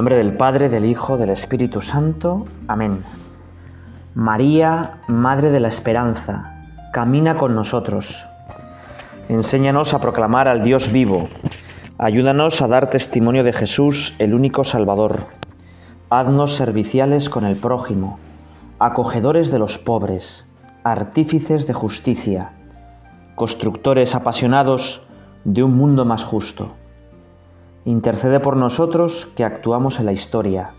nombre del Padre, del Hijo, del Espíritu Santo. Amén. María, Madre de la Esperanza, camina con nosotros. Enséñanos a proclamar al Dios vivo. Ayúdanos a dar testimonio de Jesús, el único Salvador. Haznos serviciales con el prójimo, acogedores de los pobres, artífices de justicia, constructores apasionados de un mundo más justo. Intercede por nosotros que actuamos en la historia,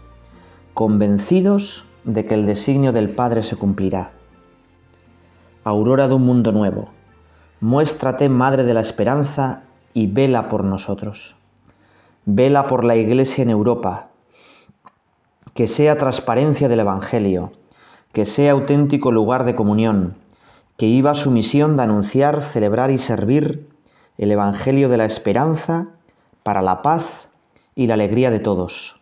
convencidos de que el designio del Padre se cumplirá. Aurora de un mundo nuevo, muéstrate Madre de la Esperanza y vela por nosotros. Vela por la Iglesia en Europa, que sea transparencia del Evangelio, que sea auténtico lugar de comunión, que iba su misión de anunciar, celebrar y servir el Evangelio de la esperanza para la paz y la alegría de todos.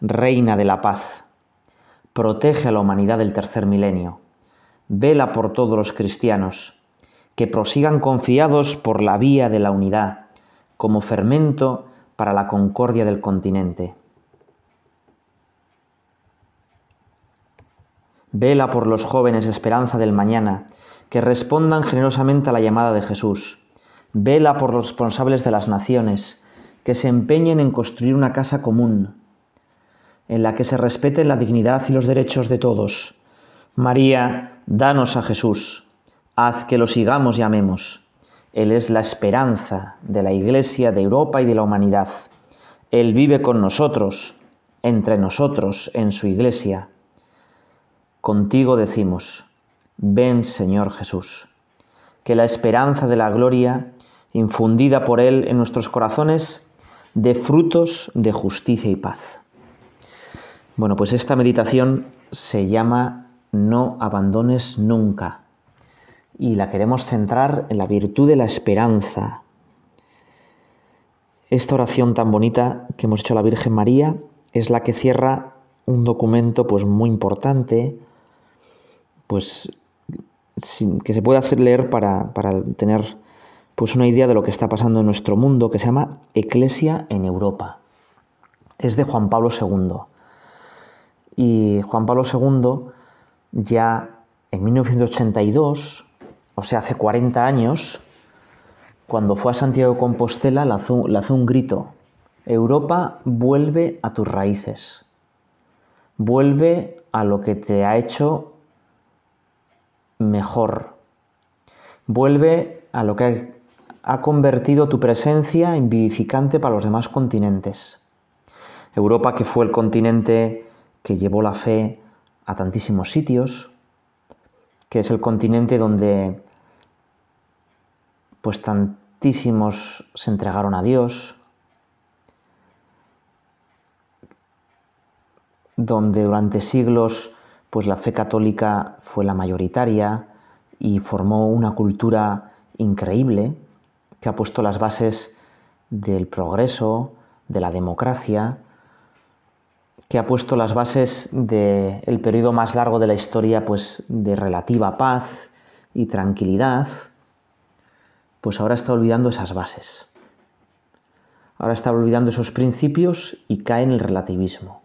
Reina de la paz, protege a la humanidad del tercer milenio, vela por todos los cristianos, que prosigan confiados por la vía de la unidad, como fermento para la concordia del continente. Vela por los jóvenes esperanza del mañana, que respondan generosamente a la llamada de Jesús. Vela por los responsables de las naciones, que se empeñen en construir una casa común, en la que se respeten la dignidad y los derechos de todos. María, danos a Jesús, haz que lo sigamos y amemos. Él es la esperanza de la Iglesia, de Europa y de la humanidad. Él vive con nosotros, entre nosotros, en su Iglesia. Contigo decimos, ven Señor Jesús, que la esperanza de la gloria, infundida por Él en nuestros corazones, de frutos de justicia y paz. Bueno, pues esta meditación se llama No abandones nunca y la queremos centrar en la virtud de la esperanza. Esta oración tan bonita que hemos hecho a la Virgen María es la que cierra un documento pues muy importante, pues que se puede hacer leer para, para tener pues una idea de lo que está pasando en nuestro mundo que se llama Eclesia en Europa. Es de Juan Pablo II. Y Juan Pablo II ya en 1982, o sea, hace 40 años, cuando fue a Santiago de Compostela, lanzó, lanzó un grito. Europa vuelve a tus raíces. Vuelve a lo que te ha hecho mejor. Vuelve a lo que ha convertido tu presencia en vivificante para los demás continentes. Europa, que fue el continente que llevó la fe a tantísimos sitios, que es el continente donde pues tantísimos se entregaron a Dios, donde durante siglos pues la fe católica fue la mayoritaria y formó una cultura increíble, que ha puesto las bases del progreso, de la democracia, que ha puesto las bases del periodo más largo de la historia, pues de relativa paz y tranquilidad, pues ahora está olvidando esas bases. Ahora está olvidando esos principios y cae en el relativismo.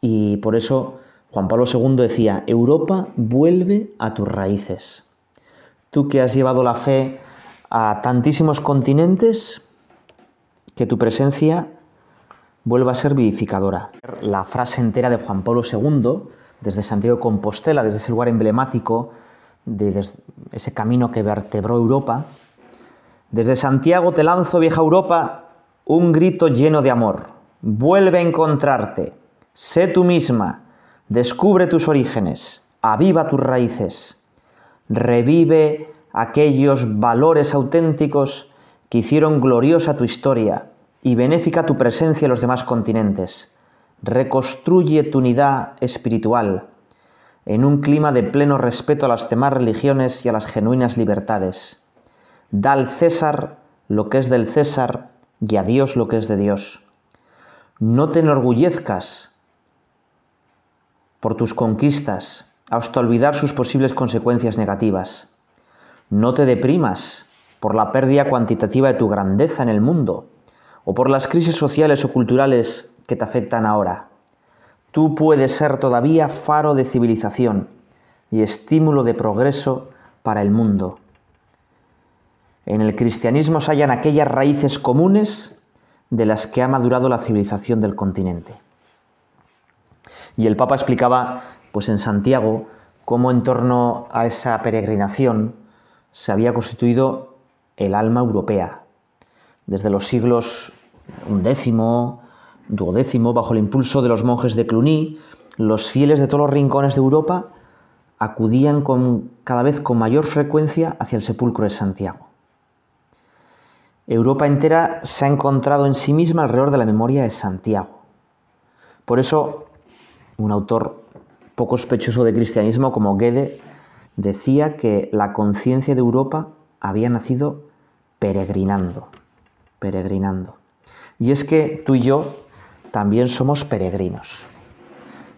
Y por eso Juan Pablo II decía, Europa vuelve a tus raíces. Tú que has llevado la fe a tantísimos continentes, que tu presencia vuelva a ser vivificadora. La frase entera de Juan Pablo II, desde Santiago de Compostela, desde ese lugar emblemático, de ese camino que vertebró Europa, desde Santiago te lanzo, vieja Europa, un grito lleno de amor. Vuelve a encontrarte, sé tú misma, descubre tus orígenes, aviva tus raíces revive aquellos valores auténticos que hicieron gloriosa tu historia y benéfica tu presencia en los demás continentes. Reconstruye tu unidad espiritual en un clima de pleno respeto a las demás religiones y a las genuinas libertades. Da al César lo que es del César y a Dios lo que es de Dios. No te enorgullezcas por tus conquistas, hasta olvidar sus posibles consecuencias negativas. No te deprimas por la pérdida cuantitativa de tu grandeza en el mundo o por las crisis sociales o culturales que te afectan ahora. Tú puedes ser todavía faro de civilización y estímulo de progreso para el mundo. En el cristianismo se hallan aquellas raíces comunes de las que ha madurado la civilización del continente. Y el Papa explicaba, pues en Santiago, cómo en torno a esa peregrinación se había constituido el alma europea. Desde los siglos XI, duodécimo, bajo el impulso de los monjes de Cluny, los fieles de todos los rincones de Europa acudían con, cada vez con mayor frecuencia hacia el sepulcro de Santiago. Europa entera se ha encontrado en sí misma alrededor de la memoria de Santiago. Por eso, un autor poco sospechoso de cristianismo como Goethe decía que la conciencia de Europa había nacido peregrinando, peregrinando. Y es que tú y yo también somos peregrinos,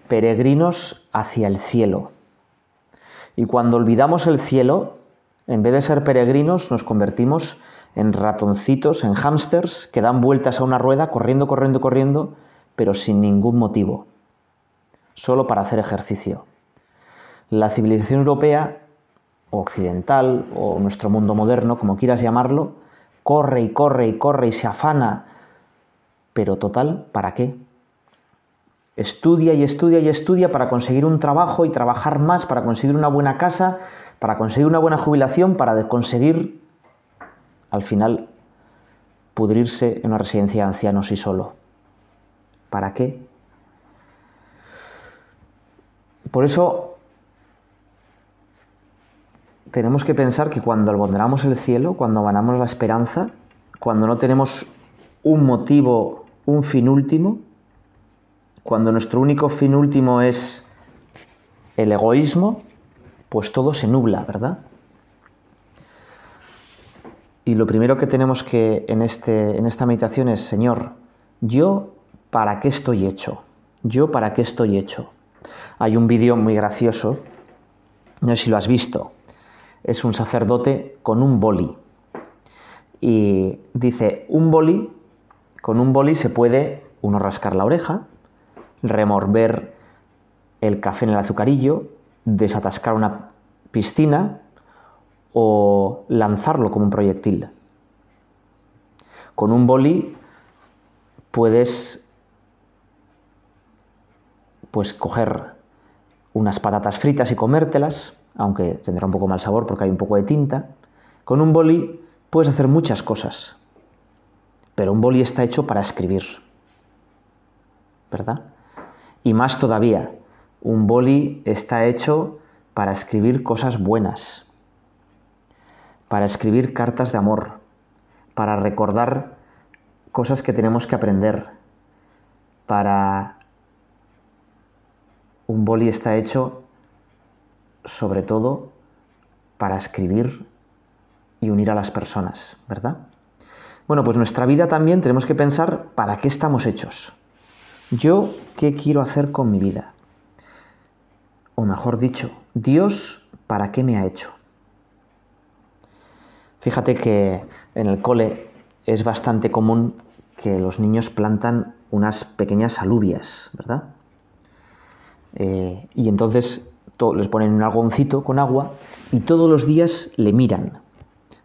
peregrinos hacia el cielo. Y cuando olvidamos el cielo, en vez de ser peregrinos, nos convertimos en ratoncitos, en hámsters que dan vueltas a una rueda, corriendo, corriendo, corriendo, pero sin ningún motivo, solo para hacer ejercicio. La civilización europea, o occidental, o nuestro mundo moderno, como quieras llamarlo, corre y corre y corre y se afana, pero total, ¿para qué? Estudia y estudia y estudia para conseguir un trabajo y trabajar más, para conseguir una buena casa, para conseguir una buena jubilación, para conseguir, al final, pudrirse en una residencia de ancianos y solo. ¿Para qué? Por eso tenemos que pensar que cuando abandonamos el cielo, cuando abandonamos la esperanza, cuando no tenemos un motivo, un fin último, cuando nuestro único fin último es el egoísmo, pues todo se nubla, ¿verdad? Y lo primero que tenemos que en, este, en esta meditación es, Señor, yo para qué estoy hecho, yo para qué estoy hecho. Hay un vídeo muy gracioso, no sé si lo has visto, es un sacerdote con un boli. Y dice, un boli, con un boli se puede uno rascar la oreja, remorver el café en el azucarillo, desatascar una piscina o lanzarlo como un proyectil. Con un boli puedes pues coger unas patatas fritas y comértelas, aunque tendrá un poco mal sabor porque hay un poco de tinta. Con un boli puedes hacer muchas cosas, pero un boli está hecho para escribir, ¿verdad? Y más todavía, un boli está hecho para escribir cosas buenas, para escribir cartas de amor, para recordar cosas que tenemos que aprender, para... Un boli está hecho sobre todo para escribir y unir a las personas, ¿verdad? Bueno, pues nuestra vida también tenemos que pensar para qué estamos hechos. Yo, ¿qué quiero hacer con mi vida? O mejor dicho, Dios, ¿para qué me ha hecho? Fíjate que en el cole es bastante común que los niños plantan unas pequeñas alubias, ¿verdad? Eh, y entonces les ponen un algoncito con agua y todos los días le miran.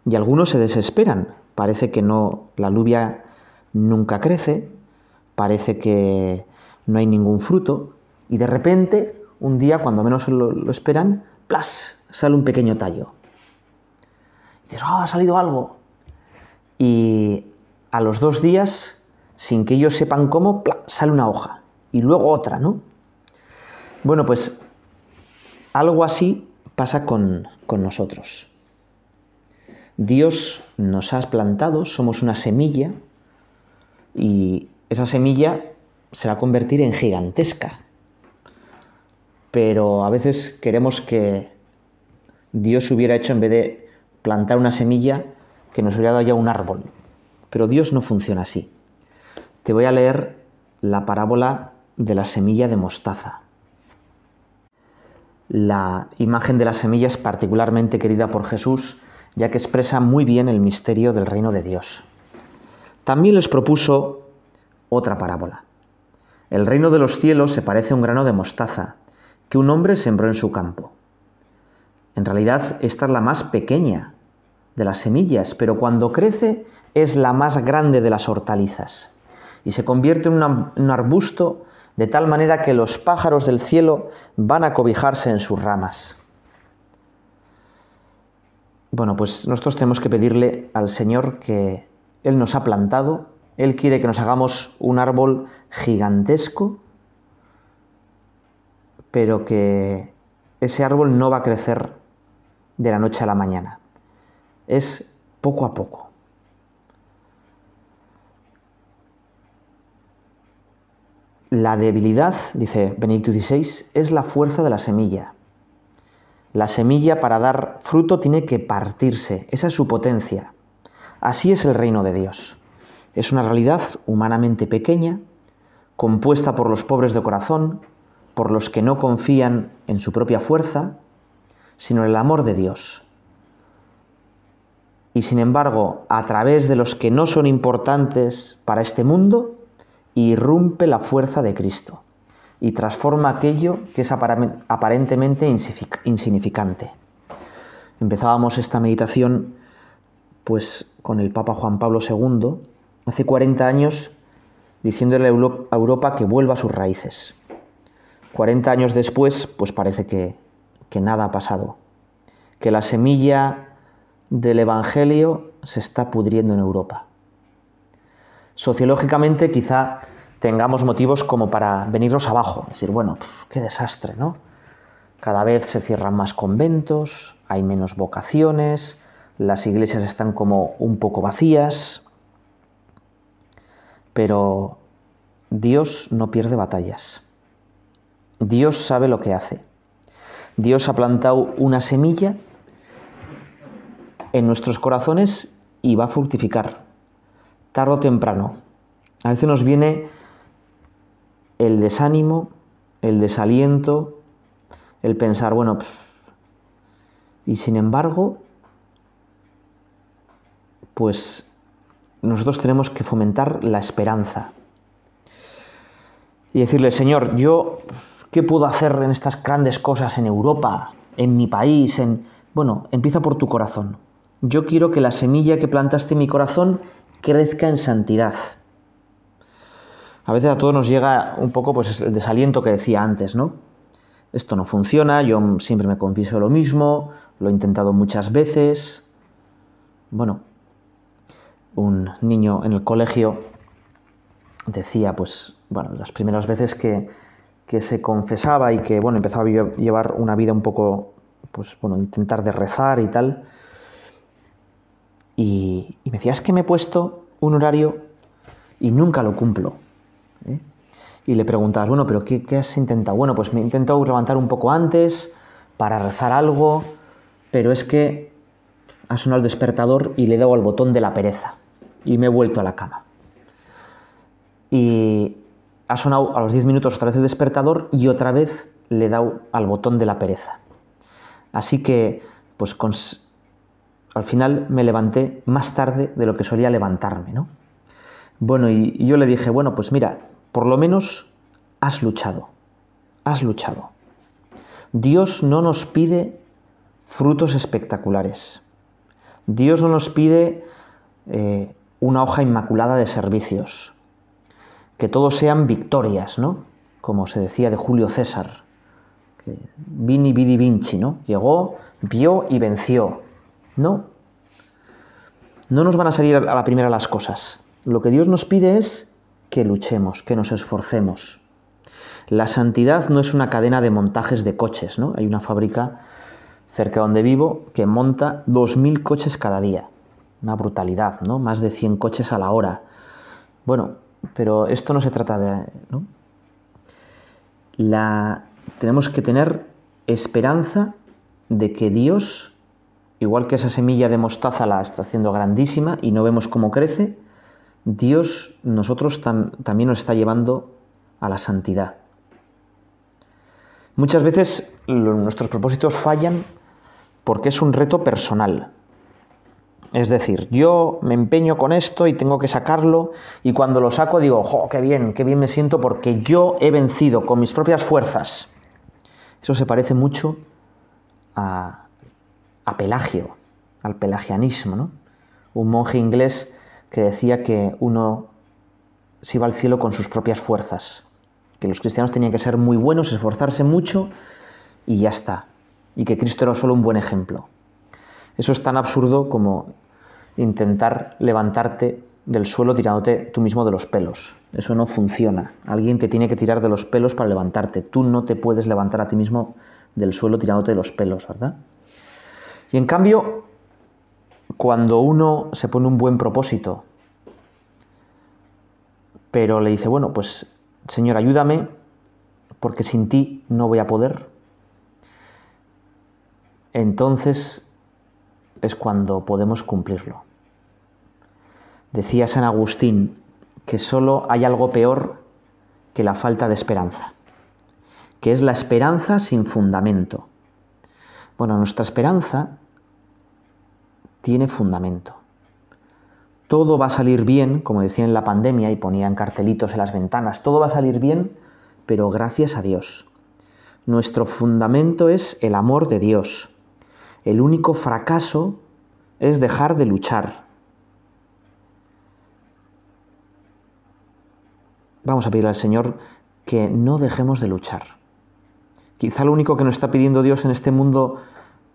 Y algunos se desesperan. Parece que no, la alubia nunca crece, parece que no hay ningún fruto y de repente, un día, cuando menos lo, esperan, ¡plas! sale un pequeño tallo. Y dices, ¡ah, ha salido algo! Y a los dos días, sin que ellos sepan cómo, sale una hoja. Y luego otra, ¿no? Bueno, pues algo así pasa con, con nosotros. Dios nos ha plantado, somos una semilla y esa semilla se va a convertir en gigantesca. Pero a veces queremos que Dios hubiera hecho, en vez de plantar una semilla, que nos hubiera dado ya un árbol. Pero Dios no funciona así. Te voy a leer la parábola de la semilla de mostaza. La imagen de la semilla es particularmente querida por Jesús, ya que expresa muy bien el misterio del reino de Dios. también les propuso otra parábola. El reino de los cielos se parece a un grano de mostaza que un hombre sembró en su campo. En realidad, esta es la más pequeña de las semillas, pero cuando crece es la más grande de las hortalizas y se convierte en un arbusto de tal manera que los pájaros del cielo van a cobijarse en sus ramas. Bueno, pues nosotros tenemos que pedirle al Señor que Él nos ha plantado, Él quiere que nos hagamos un árbol gigantesco, pero que ese árbol no va a crecer de la noche a la mañana. Es poco a poco. La debilidad, dice Benedicto XVI, es la fuerza de la semilla. La semilla para dar fruto tiene que partirse, esa es su potencia. Así es el reino de Dios. Es una realidad humanamente pequeña, compuesta por los pobres de corazón, por los que no confían en su propia fuerza, sino en el amor de Dios. Y sin embargo, a través de los que no son importantes para este mundo, irrumpe la fuerza de Cristo y transforma aquello que es aparentemente insignificante. Empezábamos esta meditación pues con el Papa Juan Pablo II hace 40 años diciéndole a Europa que vuelva a sus raíces. 40 años después, pues parece que, que nada ha pasado, que la semilla del Evangelio se está pudriendo en Europa. Sociológicamente quizá tengamos motivos como para venirnos abajo, decir, bueno, qué desastre, ¿no? Cada vez se cierran más conventos, hay menos vocaciones, las iglesias están como un poco vacías, pero Dios no pierde batallas. Dios sabe lo que hace. Dios ha plantado una semilla en nuestros corazones y va a fructificar tarde o temprano. A veces nos viene el desánimo, el desaliento, el pensar, bueno, y sin embargo, pues nosotros tenemos que fomentar la esperanza y decirle, Señor, yo, ¿qué puedo hacer en estas grandes cosas en Europa, en mi país? En... Bueno, empieza por tu corazón. Yo quiero que la semilla que plantaste en mi corazón crezca en santidad. A veces a todos nos llega un poco pues, el desaliento que decía antes, ¿no? Esto no funciona, yo siempre me confieso lo mismo, lo he intentado muchas veces. Bueno, un niño en el colegio decía, pues, bueno, las primeras veces que, que se confesaba y que, bueno, empezaba a llevar una vida un poco, pues, bueno, intentar de rezar y tal, y, me decía, es que me he puesto un horario y nunca lo cumplo. ¿eh? Y le preguntabas, bueno, pero qué, has intentado? Bueno, pues me he intentado levantar un poco antes para rezar algo, pero es que ha sonado el despertador y le he dado al botón de la pereza y me he vuelto a la cama. Y ha sonado a los 10 minutos otra vez el despertador y otra vez le he dado al botón de la pereza. Así que, pues con, al final me levanté más tarde de lo que solía levantarme, ¿no? Bueno, y, yo le dije, bueno, pues mira, por lo menos has luchado, has luchado. Dios no nos pide frutos espectaculares. Dios no nos pide eh, una hoja inmaculada de servicios. Que todos sean victorias, ¿no? Como se decía de Julio César. Vini, vidi, vinci, ¿no? Llegó, vio y venció. No. No nos van a salir a la primera las cosas. Lo que Dios nos pide es que luchemos, que nos esforcemos. La santidad no es una cadena de montajes de coches, ¿no? Hay una fábrica cerca donde vivo que monta 2.000 coches cada día. Una brutalidad, ¿no? Más de 100 coches a la hora. Bueno, pero esto no se trata de... ¿no? La... Tenemos que tener esperanza de que Dios igual que esa semilla de mostaza la está haciendo grandísima y no vemos cómo crece, Dios nosotros también nos está llevando a la santidad. Muchas veces nuestros propósitos fallan porque es un reto personal. Es decir, yo me empeño con esto y tengo que sacarlo y cuando lo saco digo, ¡jo, qué bien, qué bien me siento porque yo he vencido con mis propias fuerzas! Eso se parece mucho a, a Pelagio, al pelagianismo, ¿no? Un monje inglés que decía que uno se iba al cielo con sus propias fuerzas, que los cristianos tenían que ser muy buenos, esforzarse mucho y ya está, y que Cristo era solo un buen ejemplo. Eso es tan absurdo como intentar levantarte del suelo tirándote tú mismo de los pelos. Eso no funciona. Alguien te tiene que tirar de los pelos para levantarte. Tú no te puedes levantar a ti mismo del suelo tirándote de los pelos, ¿verdad? Y en cambio, cuando uno se pone un buen propósito, pero le dice, bueno, pues Señor, ayúdame, porque sin ti no voy a poder, entonces es cuando podemos cumplirlo. Decía San Agustín que solo hay algo peor que la falta de esperanza, que es la esperanza sin fundamento. Bueno, nuestra esperanza tiene fundamento. Todo va a salir bien, como decía en la pandemia y ponían cartelitos en las ventanas, todo va a salir bien, pero gracias a Dios. Nuestro fundamento es el amor de Dios. El único fracaso es dejar de luchar. Vamos a pedirle al Señor que no dejemos de luchar. Quizá lo único que nos está pidiendo Dios en este mundo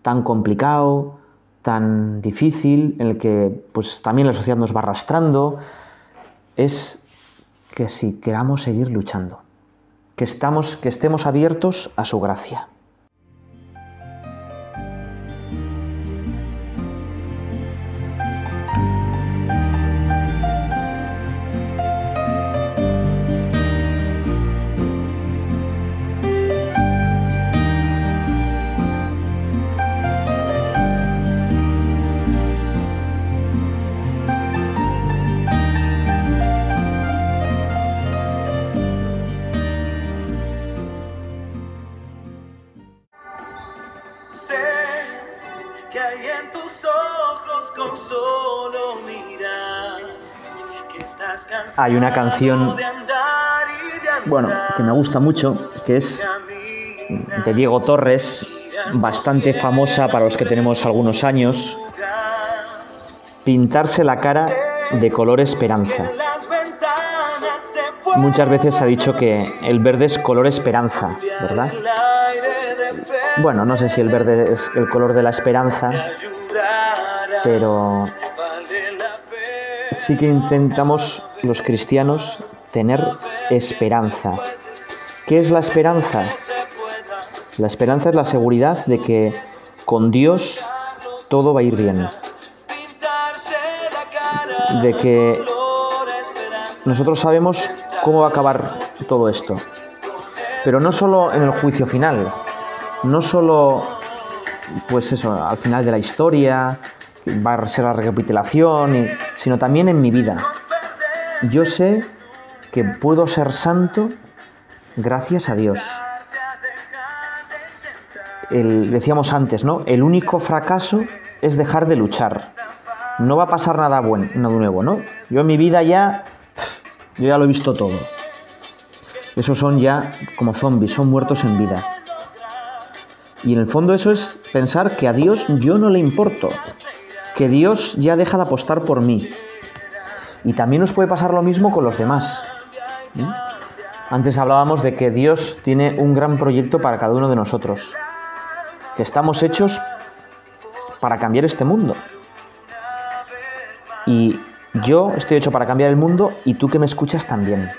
tan complicado, tan difícil, en el que pues también la sociedad nos va arrastrando, es que si queramos seguir luchando, que, estamos, que estemos abiertos a su gracia. Hay una canción, bueno, que me gusta mucho, que es de Diego Torres, bastante famosa para los que tenemos algunos años, Pintarse la cara de color esperanza. Muchas veces se ha dicho que el verde es color esperanza, ¿verdad? Bueno, no sé si el verde es el color de la esperanza, pero sí que intentamos los cristianos tener esperanza. ¿Qué es la esperanza? La esperanza es la seguridad de que con Dios todo va a ir bien. De que nosotros sabemos cómo va a acabar todo esto. Pero no solo en el juicio final, no solo pues eso, al final de la historia, va a ser la recapitulación, sino también en mi vida. Yo sé que puedo ser santo gracias a Dios. decíamos antes, ¿no? El único fracaso es dejar de luchar. No va a pasar nada bueno, nada nuevo, ¿no? Yo en mi vida ya, yo ya lo he visto todo. Esos son ya como zombies, son muertos en vida. Y en el fondo eso es pensar que a Dios yo no le importo, que Dios ya deja de apostar por mí. Y también nos puede pasar lo mismo con los demás. Antes hablábamos de que Dios tiene un gran proyecto para cada uno de nosotros, que estamos hechos para cambiar este mundo. Y yo estoy hecho para cambiar el mundo y tú que me escuchas también.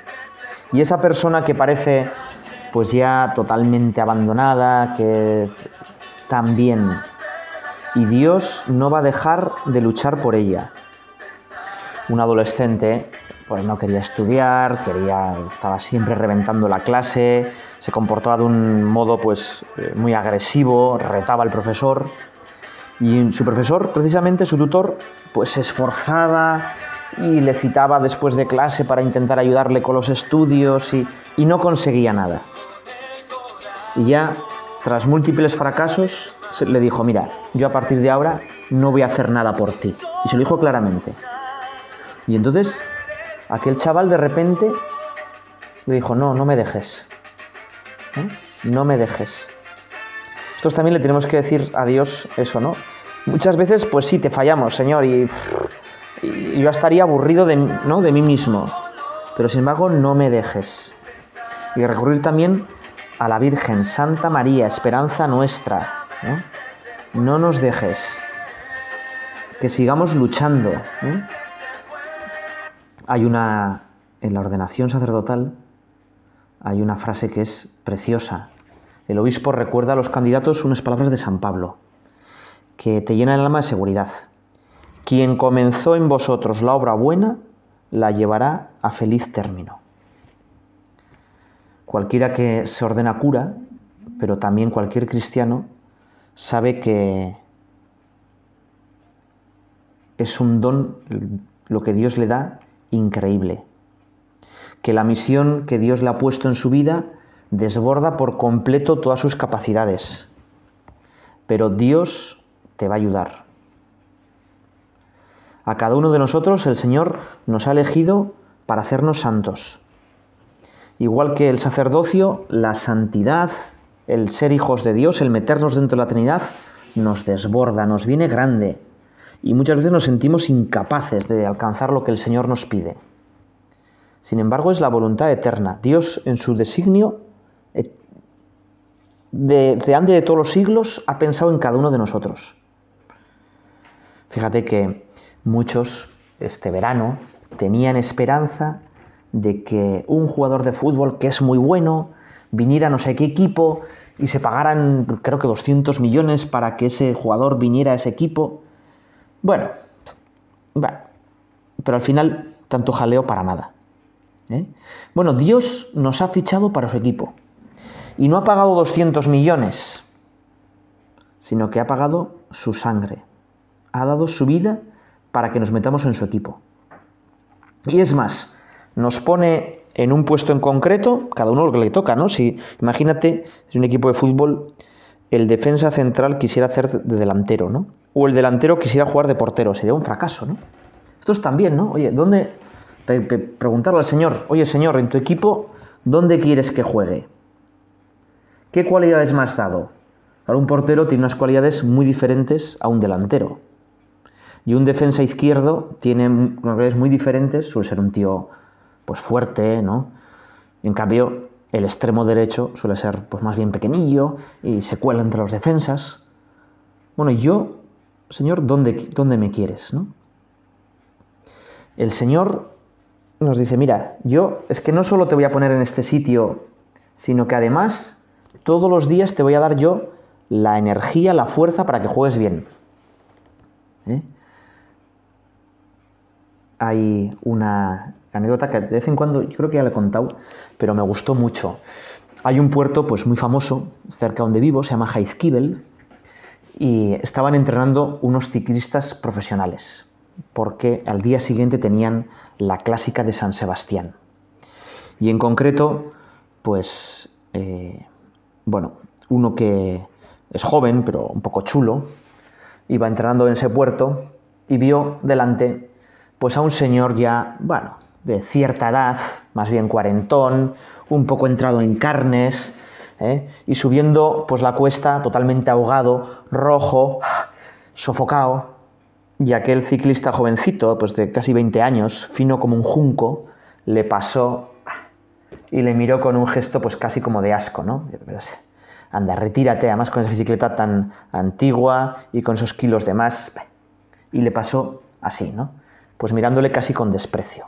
Y esa persona que parece pues ya totalmente abandonada, que también y Dios no va a dejar de luchar por ella. Un adolescente pues no quería estudiar, quería estaba siempre reventando la clase, se comportaba de un modo pues eh, muy agresivo, retaba al profesor y su profesor, precisamente su tutor, pues se esforzaba y le citaba después de clase para intentar ayudarle con los estudios y, y no conseguía nada. Y ya, tras múltiples fracasos, le dijo, mira, yo a partir de ahora no voy a hacer nada por ti. Y se lo dijo claramente. Y entonces aquel chaval de repente le dijo, no, no me dejes. ¿Eh? No me dejes. Nosotros también le tenemos que decir a Dios eso, ¿no? Muchas veces, pues sí, te fallamos, Señor, y, yo estaría aburrido de, ¿no? de mí mismo. Pero sin embargo, no me dejes. Y recurrir también a la Virgen, Santa María, esperanza nuestra. ¿No? no nos dejes. Que sigamos luchando. Hay una, en la ordenación sacerdotal, hay una frase que es preciosa. El obispo recuerda a los candidatos unas palabras de San Pablo, que te llenan el alma de seguridad. Quien comenzó en vosotros la obra buena, la llevará a feliz término. Cualquiera que se ordena cura, pero también cualquier cristiano, sabe que es un don lo que Dios le da increíble. Que la misión que Dios le ha puesto en su vida desborda por completo todas sus capacidades. Pero Dios te va a ayudar. A cada uno de nosotros el Señor nos ha elegido para hacernos santos. Igual que el sacerdocio, la santidad, el ser hijos de Dios, el meternos dentro de la Trinidad, nos desborda, nos viene grande. Y muchas veces nos sentimos incapaces de alcanzar lo que el Señor nos pide. Sin embargo, es la voluntad eterna. Dios en su designio, eh, de antes de todos los siglos, ha pensado en cada uno de nosotros. Fíjate que muchos este verano tenían esperanza de que un jugador de fútbol que es muy bueno viniera no sé qué equipo y se pagaran creo que 200 millones para que ese jugador viniera a ese equipo. Bueno, pero al final tanto jaleo para nada. ¿eh? Bueno, Dios nos ha fichado para su equipo y no ha pagado 200 millones, sino que ha pagado su sangre, ha dado su vida para que nos metamos en su equipo. Y es más, nos pone en un puesto en concreto, cada uno lo que le toca, ¿no? Si imagínate, si un equipo de fútbol, el defensa central quisiera hacer de delantero, ¿no? O el delantero quisiera jugar de portero, sería un fracaso, ¿no? Esto es también, ¿no? Oye, ¿dónde preguntarle al Señor, oye Señor, en tu equipo, ¿dónde quieres que juegue? ¿Qué cualidades me has dado? Claro, un portero tiene unas cualidades muy diferentes a un delantero. Y un defensa izquierdo tiene unas cualidades muy diferentes, suele ser un tío pues fuerte, ¿no? En cambio, el extremo derecho suele ser pues más bien pequeñillo y se cuela entre los defensas. Bueno, yo, Señor, ¿dónde, dónde me quieres? ¿no? El Señor nos dice, mira, yo es que no solo te voy a poner en este sitio, sino que además todos los días te voy a dar yo la energía, la fuerza para que juegues bien. ¿Eh? Hay una anécdota que de vez en cuando, yo creo que ya le he contado, pero me gustó mucho. Hay un puerto pues muy famoso cerca donde vivo, se llama Jaizkibel, y estaban entrenando unos ciclistas profesionales porque al día siguiente tenían la clásica de San Sebastián. Y en concreto, pues, eh, bueno, uno que es joven, pero un poco chulo, iba entrenando en ese puerto y vio delante, pues, a un señor ya, bueno, de cierta edad, más bien cuarentón, un poco entrado en carnes, ¿eh? y subiendo pues la cuesta totalmente ahogado, rojo, sofocado, y aquel ciclista jovencito, pues de casi 20 años, fino como un junco, le pasó y le miró con un gesto pues casi como de asco, ¿no? Anda, retírate, además con esa bicicleta tan antigua y con esos kilos de más. Y le pasó así, ¿no? Pues mirándole casi con desprecio.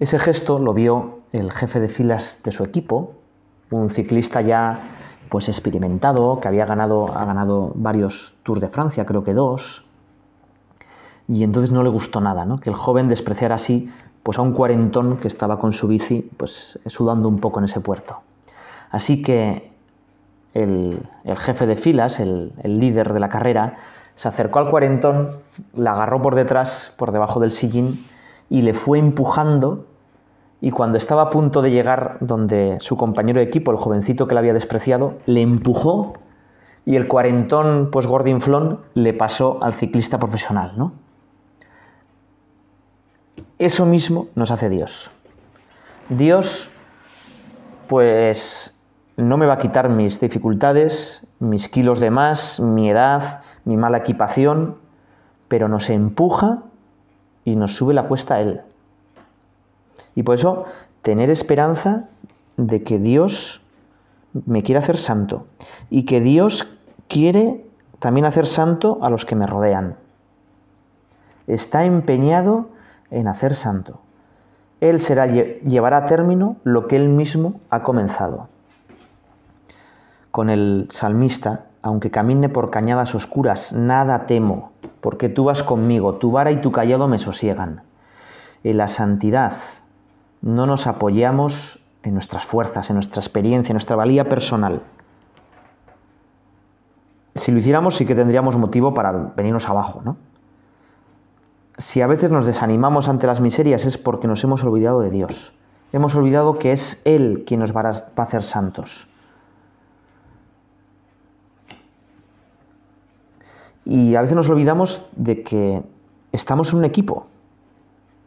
Ese gesto lo vio el jefe de filas de su equipo, un ciclista ya pues experimentado, que había ganado, ha ganado varios Tours de Francia, creo que dos, y entonces no le gustó nada, ¿no? Que el joven despreciara así pues a un cuarentón que estaba con su bici pues sudando un poco en ese puerto. Así que el, jefe de filas, el, el, líder de la carrera, se acercó al cuarentón, la agarró por detrás, por debajo del sillín, y le fue empujando, y cuando estaba a punto de llegar donde su compañero de equipo, el jovencito que le había despreciado, le empujó y el cuarentón, pues gordinflón, le pasó al ciclista profesional, ¿no? Eso mismo nos hace Dios. Dios, pues, no me va a quitar mis dificultades, mis kilos de más, mi edad, mi mala equipación, pero nos empuja y nos sube la apuesta a Él. Y por eso, tener esperanza de que Dios me quiere hacer santo y que Dios quiere también hacer santo a los que me rodean. Está empeñado en hacer santo. Él será, llevará a término lo que él mismo ha comenzado. Con el salmista, aunque camine por cañadas oscuras, nada temo, porque tú vas conmigo, tu vara y tu callado me sosiegan. En la santidad no nos apoyamos en nuestras fuerzas, en nuestra experiencia, en nuestra valía personal. Si lo hiciéramos sí que tendríamos motivo para venirnos abajo, ¿no? Si a veces nos desanimamos ante las miserias es porque nos hemos olvidado de Dios. Hemos olvidado que es Él quien nos va a hacer santos. Y a veces nos olvidamos de que estamos en un equipo,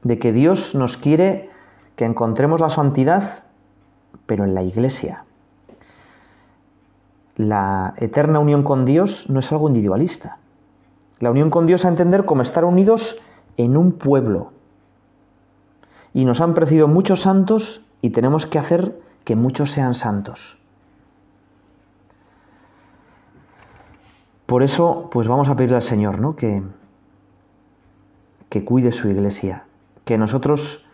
de que Dios nos quiere que encontremos la santidad, pero en la iglesia. La eterna unión con Dios no es algo individualista. La unión con Dios a entender como estar unidos en un pueblo. Y nos han precedido muchos santos y tenemos que hacer que muchos sean santos. Por eso, pues vamos a pedirle al Señor, ¿no? Que, que cuide su iglesia, que nosotros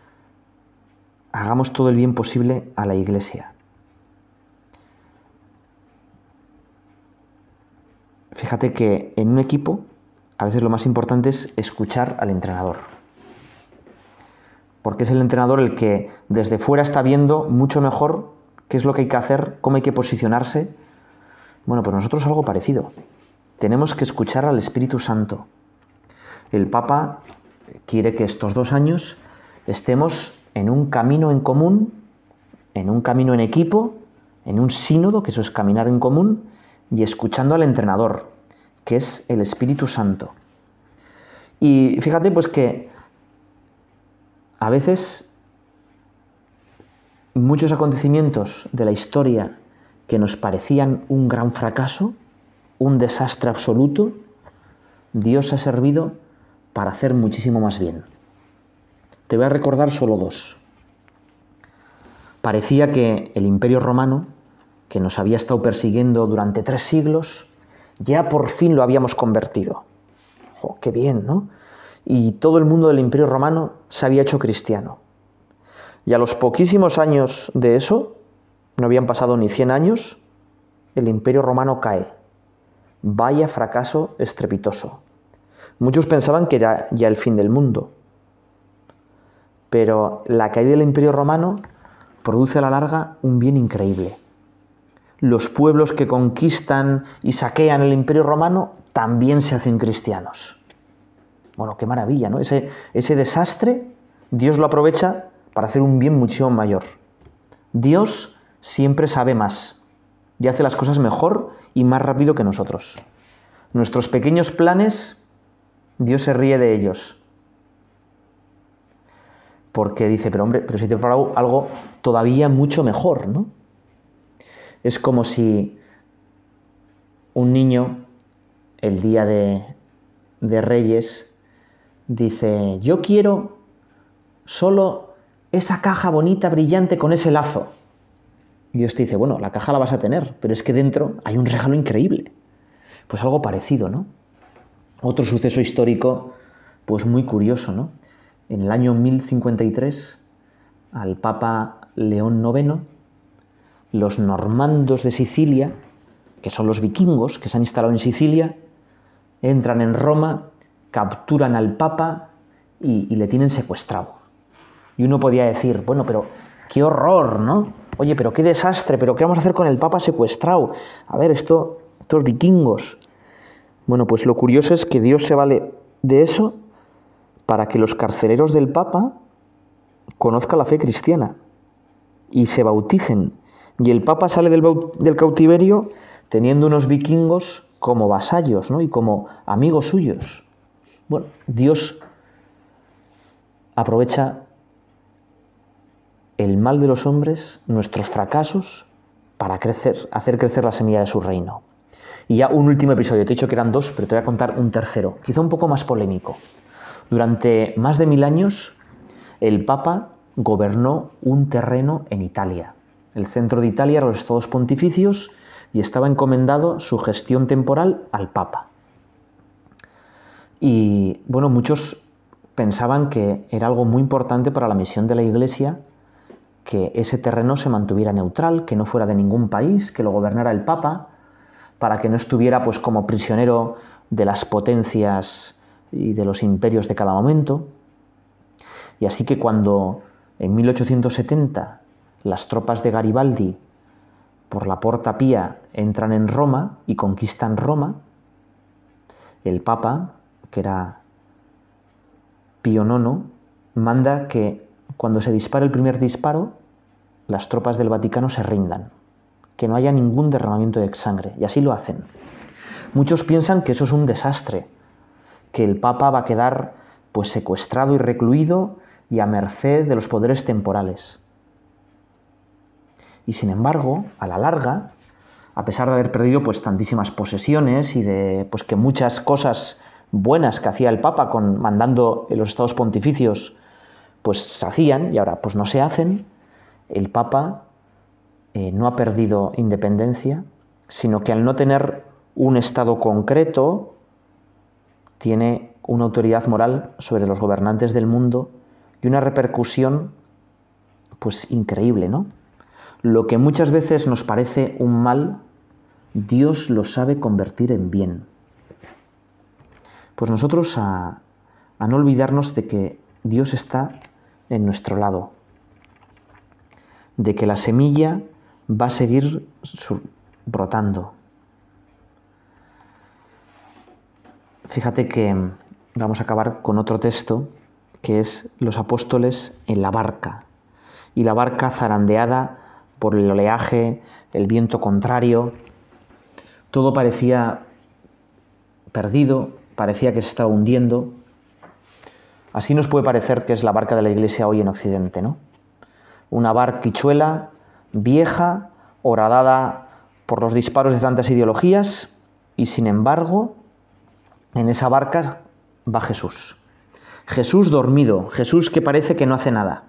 hagamos todo el bien posible a la iglesia. Fíjate que en un equipo a veces lo más importante es escuchar al entrenador. Porque es el entrenador el que desde fuera está viendo mucho mejor qué es lo que hay que hacer, cómo hay que posicionarse. Bueno, pues nosotros algo parecido. Tenemos que escuchar al Espíritu Santo. El Papa quiere que estos dos años estemos en un camino en común, en un camino en equipo, en un sínodo, que eso es caminar en común, y escuchando al entrenador, que es el Espíritu Santo. Y fíjate pues que a veces muchos acontecimientos de la historia que nos parecían un gran fracaso, un desastre absoluto, Dios ha servido para hacer muchísimo más bien. Te voy a recordar solo dos. Parecía que el imperio romano, que nos había estado persiguiendo durante tres siglos, ya por fin lo habíamos convertido. ¡Qué bien, ¿no? Y todo el mundo del imperio romano se había hecho cristiano. Y a los poquísimos años de eso, no habían pasado ni 100 años, el imperio romano cae Vaya fracaso estrepitoso. Muchos pensaban que era ya el fin del mundo. Pero la caída del imperio romano produce a la larga un bien increíble. Los pueblos que conquistan y saquean el imperio romano también se hacen cristianos. Bueno, qué maravilla, ¿no? Ese, ese desastre Dios lo aprovecha para hacer un bien muchísimo mayor. Dios siempre sabe más y hace las cosas mejor y más rápido que nosotros. Nuestros pequeños planes, Dios se ríe de ellos. Porque dice, pero hombre, pero si te he algo todavía mucho mejor, ¿no? Es como si un niño, el día de, de Reyes, dice, yo quiero solo esa caja bonita, brillante, con ese lazo. Y Dios te dice, bueno, la caja la vas a tener, pero es que dentro hay un regalo increíble. Pues algo parecido, ¿no? Otro suceso histórico, pues muy curioso, ¿no? En el año 1053, al Papa León IX, los normandos de Sicilia, que son los vikingos que se han instalado en Sicilia, entran en Roma, capturan al Papa y, le tienen secuestrado. Y uno podía decir, bueno, pero qué horror, ¿no? Oye, pero qué desastre, pero ¿qué vamos a hacer con el Papa secuestrado? A ver, esto, estos vikingos. Bueno, pues lo curioso es que Dios se vale de eso para que los carceleros del Papa conozcan la fe cristiana y se bauticen. Y el Papa sale del, cautiverio teniendo unos vikingos como vasallos ¿no? y como amigos suyos. Bueno, Dios aprovecha el mal de los hombres, nuestros fracasos, para crecer, hacer crecer la semilla de su reino. Y ya un último episodio, te he dicho que eran dos, pero te voy a contar un tercero, quizá un poco más polémico. Durante más de mil años, el Papa gobernó un terreno en Italia. El centro de Italia eran los estados pontificios y estaba encomendado su gestión temporal al Papa. Y bueno, muchos pensaban que era algo muy importante para la misión de la Iglesia que ese terreno se mantuviera neutral, que no fuera de ningún país, que lo gobernara el Papa, para que no estuviera pues como prisionero de las potencias y de los imperios de cada momento. Y así que cuando en 1870 las tropas de Garibaldi por la Porta Pía entran en Roma y conquistan Roma, el Papa, que era Pío IX, manda que cuando se dispara el primer disparo, las tropas del Vaticano se rindan, que no haya ningún derramamiento de sangre, y así lo hacen. Muchos piensan que eso es un desastre, que el Papa va a quedar pues secuestrado y recluido y a merced de los poderes temporales. Y sin embargo, a la larga, a pesar de haber perdido pues tantísimas posesiones y de pues que muchas cosas buenas que hacía el Papa con mandando en los estados pontificios pues se hacían y ahora pues no se hacen, el Papa eh, no ha perdido independencia, sino que al no tener un Estado concreto, tiene una autoridad moral sobre los gobernantes del mundo y una repercusión pues increíble, ¿no? Lo que muchas veces nos parece un mal, Dios lo sabe convertir en bien. Pues nosotros a, a no olvidarnos de que Dios está en nuestro lado, de que la semilla va a seguir brotando. Fíjate que vamos a acabar con otro texto que es los apóstoles en la barca y la barca zarandeada por el oleaje, el viento contrario. Todo parecía perdido, parecía que se estaba hundiendo, Así nos puede parecer que es la barca de la iglesia hoy en Occidente, ¿no? Una barquichuela vieja, horadada por los disparos de tantas ideologías, y sin embargo, en esa barca va Jesús. Jesús dormido, Jesús que parece que no hace nada.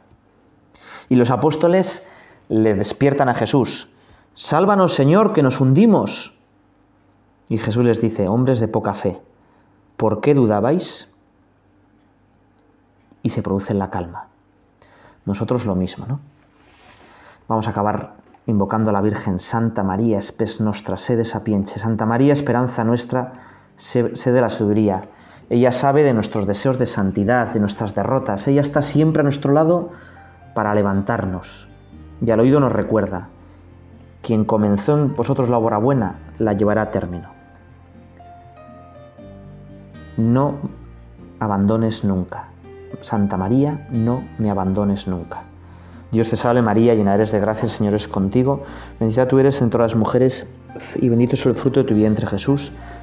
Y los apóstoles le despiertan a Jesús. Sálvanos, Señor, que nos hundimos. Y Jesús les dice, hombres de poca fe, ¿por qué dudabais? y se produce la calma. Nosotros lo mismo, ¿no? Vamos a acabar invocando a la Virgen Santa María, espes nostra, sede sapienche. Santa María, esperanza nuestra, sede de la sabiduría. Ella sabe de nuestros deseos de santidad, de nuestras derrotas. Ella está siempre a nuestro lado para levantarnos. Y al oído nos recuerda, quien comenzó en vosotros la obra buena, la llevará a término. No abandones nunca. Santa María, no me abandones nunca. Dios te salve María, llena eres de gracia, el Señor es contigo, bendita tú eres entre las mujeres y bendito es el fruto de tu vientre Jesús.